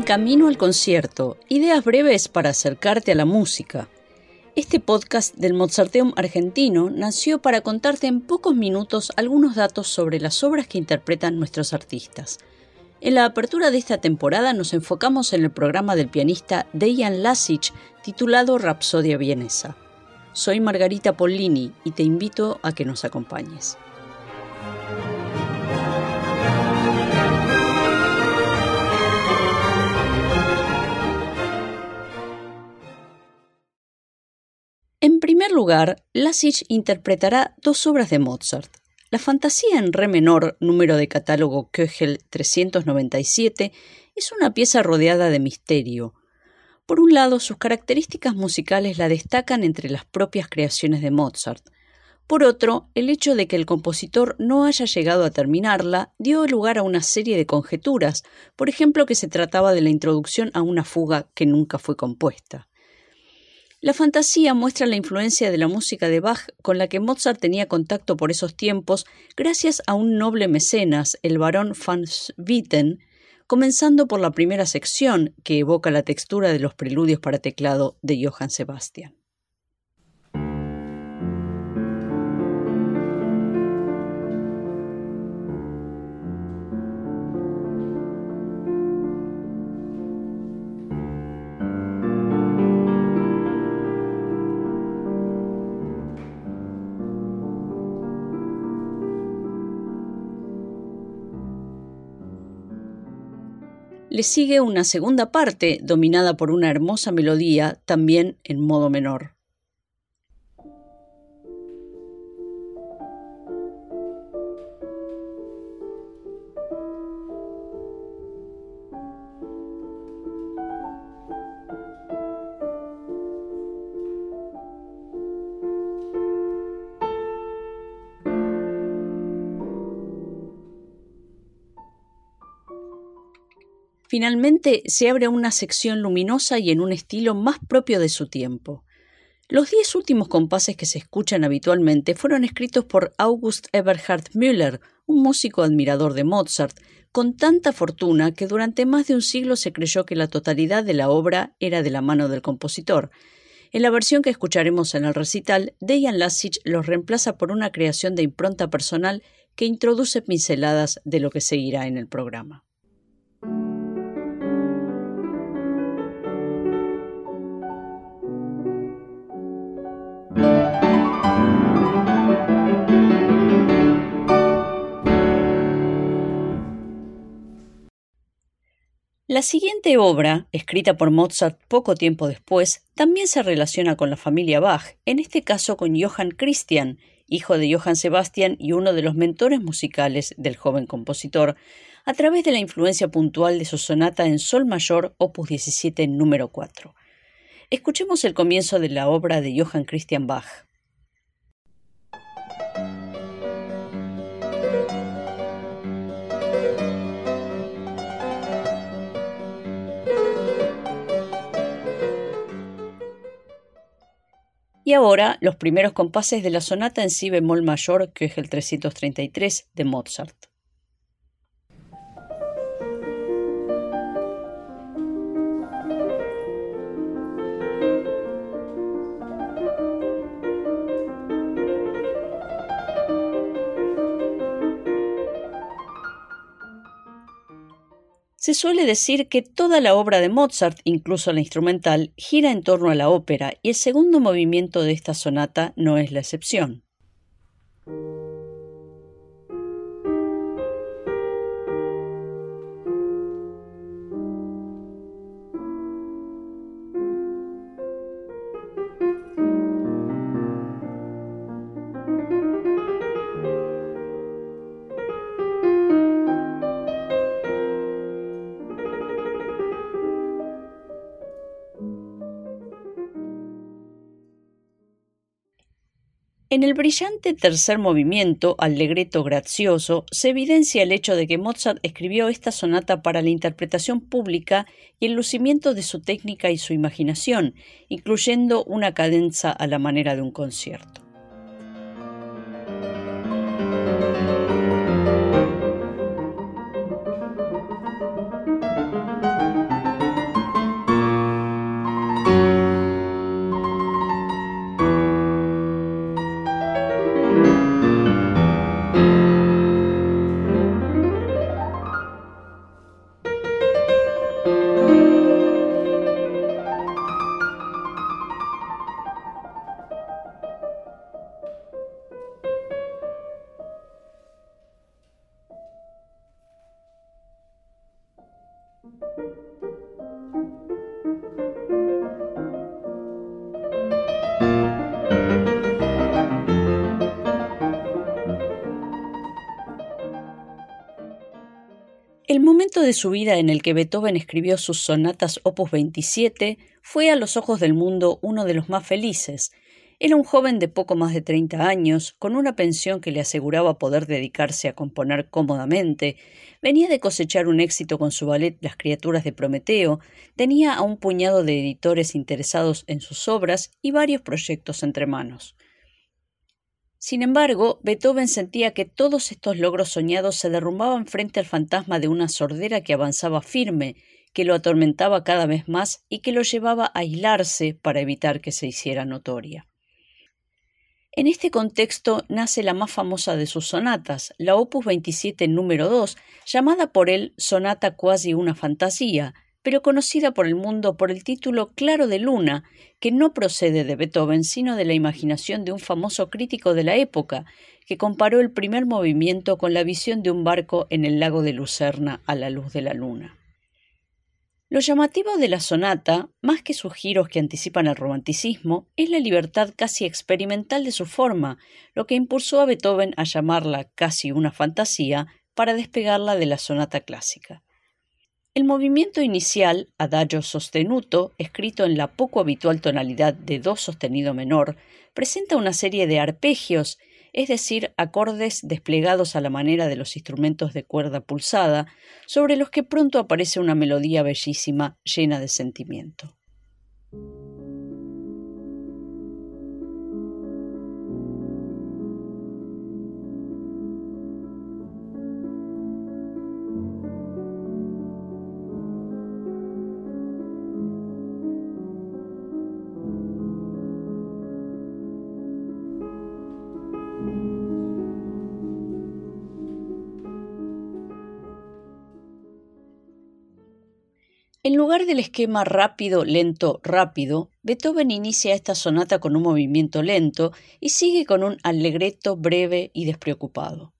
En Camino al Concierto, ideas breves para acercarte a la música. Este podcast del Mozarteum argentino nació para contarte en pocos minutos algunos datos sobre las obras que interpretan nuestros artistas. En la apertura de esta temporada nos enfocamos en el programa del pianista Dejan Lasic titulado Rapsodia Vienesa. Soy Margarita Pollini y te invito a que nos acompañes. Primer lugar, Lasich interpretará dos obras de Mozart. La Fantasía en Re menor, número de catálogo Köchel 397, es una pieza rodeada de misterio. Por un lado, sus características musicales la destacan entre las propias creaciones de Mozart. Por otro, el hecho de que el compositor no haya llegado a terminarla dio lugar a una serie de conjeturas, por ejemplo que se trataba de la introducción a una fuga que nunca fue compuesta. La fantasía muestra la influencia de la música de Bach con la que Mozart tenía contacto por esos tiempos gracias a un noble mecenas, el barón van Swieten, comenzando por la primera sección que evoca la textura de los preludios para teclado de Johann Sebastian. Le sigue una segunda parte dominada por una hermosa melodía, también en modo menor. Finalmente se abre una sección luminosa y en un estilo más propio de su tiempo. Los diez últimos compases que se escuchan habitualmente fueron escritos por August Eberhard Müller, un músico admirador de Mozart, con tanta fortuna que durante más de un siglo se creyó que la totalidad de la obra era de la mano del compositor. En la versión que escucharemos en el recital, Dejan Lasic los reemplaza por una creación de impronta personal que introduce pinceladas de lo que seguirá en el programa. La siguiente obra, escrita por Mozart poco tiempo después, también se relaciona con la familia Bach, en este caso con Johann Christian, hijo de Johann Sebastian y uno de los mentores musicales del joven compositor, a través de la influencia puntual de su sonata en Sol mayor, opus 17, número 4. Escuchemos el comienzo de la obra de Johann Christian Bach. Y ahora los primeros compases de la sonata en si bemol mayor, que es el 333 de Mozart. Se suele decir que toda la obra de Mozart, incluso la instrumental, gira en torno a la ópera y el segundo movimiento de esta sonata no es la excepción. En el brillante tercer movimiento, allegreto gracioso, se evidencia el hecho de que Mozart escribió esta sonata para la interpretación pública y el lucimiento de su técnica y su imaginación, incluyendo una cadenza a la manera de un concierto. El momento de su vida en el que Beethoven escribió sus sonatas opus 27 fue a los ojos del mundo uno de los más felices. Era un joven de poco más de 30 años, con una pensión que le aseguraba poder dedicarse a componer cómodamente, venía de cosechar un éxito con su ballet Las criaturas de Prometeo, tenía a un puñado de editores interesados en sus obras y varios proyectos entre manos. Sin embargo, Beethoven sentía que todos estos logros soñados se derrumbaban frente al fantasma de una sordera que avanzaba firme, que lo atormentaba cada vez más y que lo llevaba a aislarse para evitar que se hiciera notoria. En este contexto nace la más famosa de sus sonatas, la Opus 27 número 2, llamada por él Sonata Quasi una fantasía, pero conocida por el mundo por el título Claro de Luna, que no procede de Beethoven, sino de la imaginación de un famoso crítico de la época, que comparó el primer movimiento con la visión de un barco en el lago de Lucerna a la luz de la luna. Lo llamativo de la sonata, más que sus giros que anticipan el romanticismo, es la libertad casi experimental de su forma, lo que impulsó a Beethoven a llamarla casi una fantasía para despegarla de la sonata clásica. El movimiento inicial, adagio sostenuto, escrito en la poco habitual tonalidad de do sostenido menor, presenta una serie de arpegios, es decir, acordes desplegados a la manera de los instrumentos de cuerda pulsada, sobre los que pronto aparece una melodía bellísima llena de sentimiento. En lugar del esquema rápido, lento, rápido, Beethoven inicia esta sonata con un movimiento lento y sigue con un allegretto breve y despreocupado.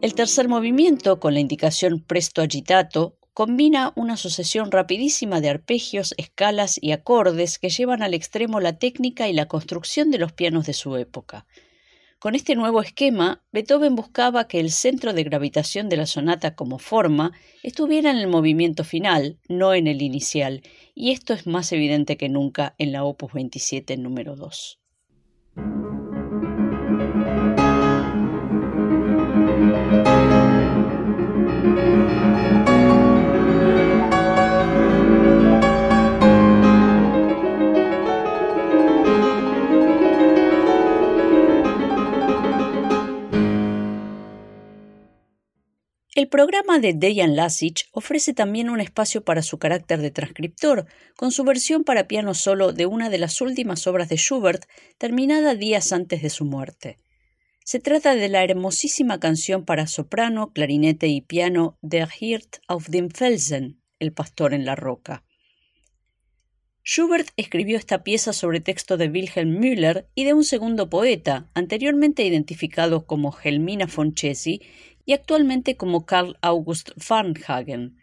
El tercer movimiento, con la indicación presto agitato, combina una sucesión rapidísima de arpegios, escalas y acordes que llevan al extremo la técnica y la construcción de los pianos de su época. Con este nuevo esquema, Beethoven buscaba que el centro de gravitación de la sonata como forma estuviera en el movimiento final, no en el inicial, y esto es más evidente que nunca en la Opus 27 número 2. Programa de Dejan Lasic ofrece también un espacio para su carácter de transcriptor, con su versión para piano solo de una de las últimas obras de Schubert, terminada días antes de su muerte. Se trata de la hermosísima canción para soprano, clarinete y piano Der Hirt auf dem Felsen, El pastor en la roca. Schubert escribió esta pieza sobre texto de Wilhelm Müller y de un segundo poeta, anteriormente identificado como Helmina von Chessy y actualmente como Karl August Farnhagen.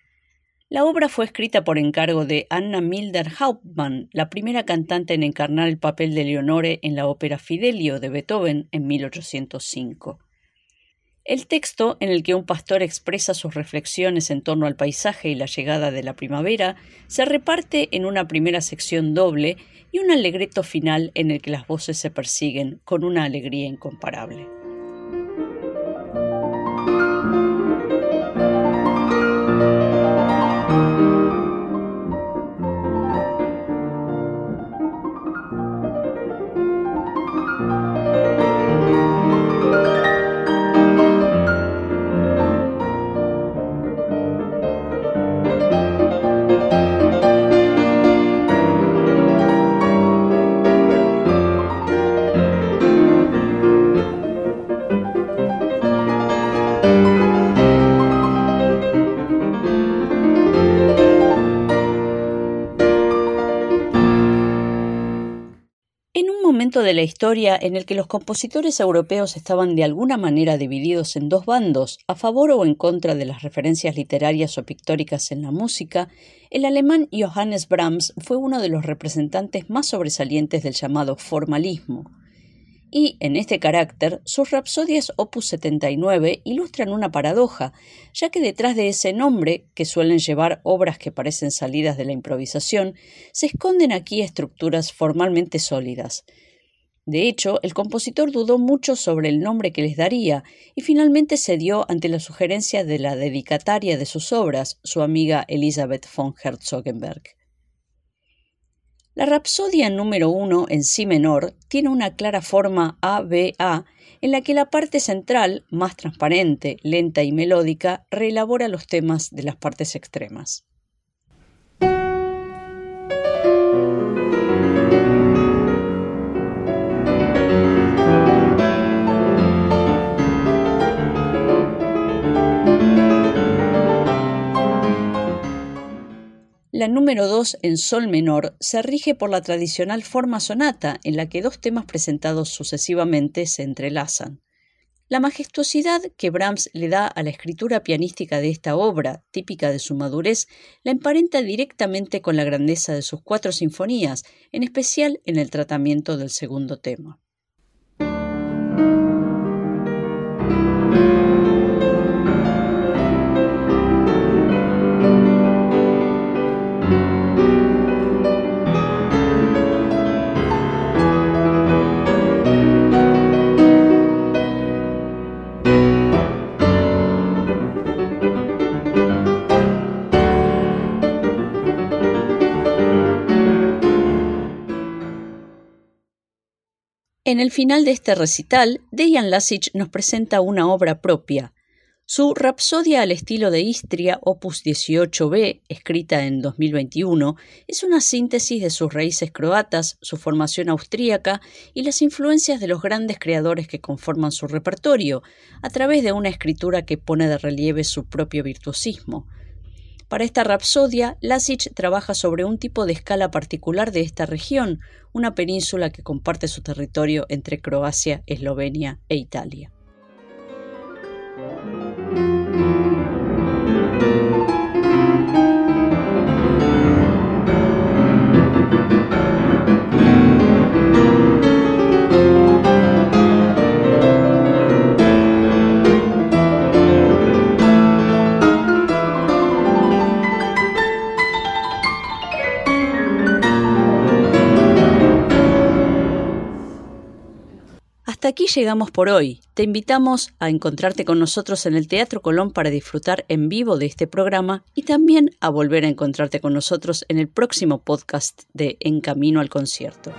La obra fue escrita por encargo de Anna Milder Hauptmann, la primera cantante en encarnar el papel de Leonore en la ópera Fidelio de Beethoven en 1805. El texto, en el que un pastor expresa sus reflexiones en torno al paisaje y la llegada de la primavera, se reparte en una primera sección doble y un alegreto final en el que las voces se persiguen con una alegría incomparable. De la historia en el que los compositores europeos estaban de alguna manera divididos en dos bandos, a favor o en contra de las referencias literarias o pictóricas en la música, el alemán Johannes Brahms fue uno de los representantes más sobresalientes del llamado formalismo. Y, en este carácter, sus rapsodias opus 79 ilustran una paradoja, ya que detrás de ese nombre, que suelen llevar obras que parecen salidas de la improvisación, se esconden aquí estructuras formalmente sólidas. De hecho, el compositor dudó mucho sobre el nombre que les daría y finalmente cedió ante la sugerencia de la dedicataria de sus obras, su amiga Elisabeth von Herzogenberg. La Rapsodia número 1 en Si menor tiene una clara forma ABA en la que la parte central, más transparente, lenta y melódica, reelabora los temas de las partes extremas. La número 2 en sol menor se rige por la tradicional forma sonata en la que dos temas presentados sucesivamente se entrelazan. La majestuosidad que Brahms le da a la escritura pianística de esta obra, típica de su madurez, la emparenta directamente con la grandeza de sus cuatro sinfonías, en especial en el tratamiento del segundo tema. En el final de este recital, Dejan Lasic nos presenta una obra propia. Su Rapsodia al estilo de Istria, opus 18b, escrita en 2021, es una síntesis de sus raíces croatas, su formación austríaca y las influencias de los grandes creadores que conforman su repertorio, a través de una escritura que pone de relieve su propio virtuosismo. Para esta rapsodia, Lasic trabaja sobre un tipo de escala particular de esta región, una península que comparte su territorio entre Croacia, Eslovenia e Italia. Hasta aquí llegamos por hoy. Te invitamos a encontrarte con nosotros en el Teatro Colón para disfrutar en vivo de este programa y también a volver a encontrarte con nosotros en el próximo podcast de En Camino al Concierto.